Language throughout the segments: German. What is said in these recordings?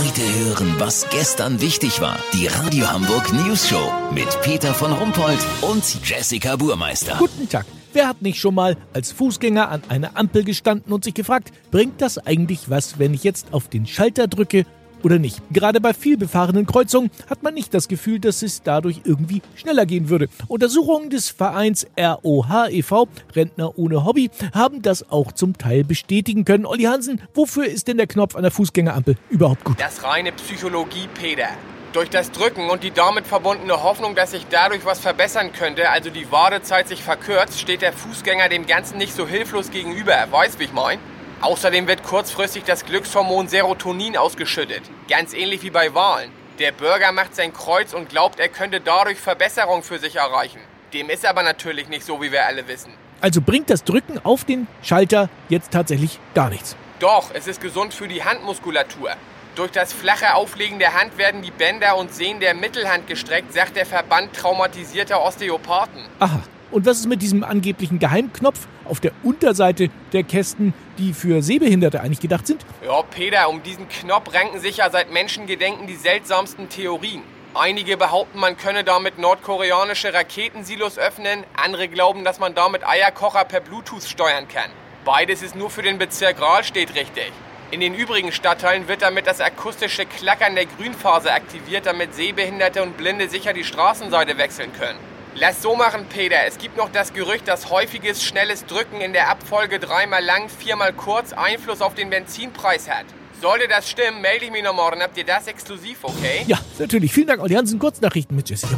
Heute hören, was gestern wichtig war. Die Radio Hamburg News Show mit Peter von Rumpold und Jessica Burmeister. Guten Tag. Wer hat nicht schon mal als Fußgänger an einer Ampel gestanden und sich gefragt, bringt das eigentlich was, wenn ich jetzt auf den Schalter drücke oder nicht. Gerade bei vielbefahrenen Kreuzungen hat man nicht das Gefühl, dass es dadurch irgendwie schneller gehen würde. Untersuchungen des Vereins ROH e.V., Rentner ohne Hobby, haben das auch zum Teil bestätigen können. Olli Hansen, wofür ist denn der Knopf an der Fußgängerampel überhaupt gut? Das reine Psychologie, Peter. Durch das Drücken und die damit verbundene Hoffnung, dass sich dadurch was verbessern könnte, also die Wartezeit sich verkürzt, steht der Fußgänger dem Ganzen nicht so hilflos gegenüber. Weißt, wie ich mein? Außerdem wird kurzfristig das Glückshormon Serotonin ausgeschüttet. Ganz ähnlich wie bei Wahlen. Der Bürger macht sein Kreuz und glaubt, er könnte dadurch Verbesserung für sich erreichen. Dem ist aber natürlich nicht so, wie wir alle wissen. Also bringt das Drücken auf den Schalter jetzt tatsächlich gar nichts. Doch, es ist gesund für die Handmuskulatur. Durch das flache Auflegen der Hand werden die Bänder und Sehnen der Mittelhand gestreckt, sagt der Verband traumatisierter Osteopathen. Aha. Und was ist mit diesem angeblichen Geheimknopf auf der Unterseite der Kästen, die für Sehbehinderte eigentlich gedacht sind? Ja, Peter, um diesen Knopf ranken sich ja seit Menschengedenken die seltsamsten Theorien. Einige behaupten, man könne damit nordkoreanische Raketensilos öffnen, andere glauben, dass man damit Eierkocher per Bluetooth steuern kann. Beides ist nur für den Bezirk Rahlstedt richtig. In den übrigen Stadtteilen wird damit das akustische Klackern der Grünphase aktiviert, damit Sehbehinderte und Blinde sicher die Straßenseite wechseln können. Lass so machen, Peter. Es gibt noch das Gerücht, dass häufiges, schnelles Drücken in der Abfolge dreimal lang, viermal kurz Einfluss auf den Benzinpreis hat. Sollte das stimmen, melde ich mich noch morgen. Habt ihr das exklusiv, okay? Ja, natürlich. Vielen Dank, Olli Hansen. Kurznachrichten mit Jessica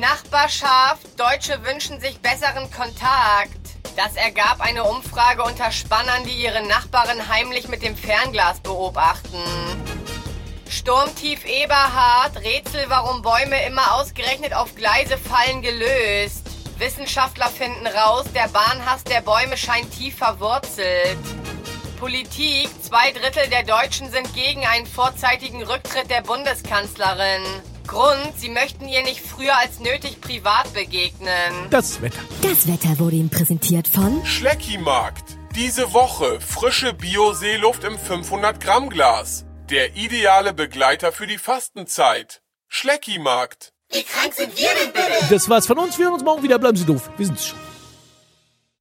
Nachbarschaft. Deutsche wünschen sich besseren Kontakt. Das ergab eine Umfrage unter Spannern, die ihre Nachbarin heimlich mit dem Fernglas beobachten. Sturmtief Eberhard, Rätsel, warum Bäume immer ausgerechnet auf Gleise fallen, gelöst. Wissenschaftler finden raus, der Bahnhass der Bäume scheint tief verwurzelt. Politik, zwei Drittel der Deutschen sind gegen einen vorzeitigen Rücktritt der Bundeskanzlerin. Grund, sie möchten ihr nicht früher als nötig privat begegnen. Das Wetter. Das Wetter wurde Ihnen präsentiert von Schleckimarkt. Diese Woche frische Bio-Seeluft im 500 Gramm Glas. Der ideale Begleiter für die Fastenzeit. Schleckimarkt. Wie krank sind wir denn bitte? Das war's von uns. Wir hören uns morgen wieder. Bleiben Sie doof. Wir sind's schon.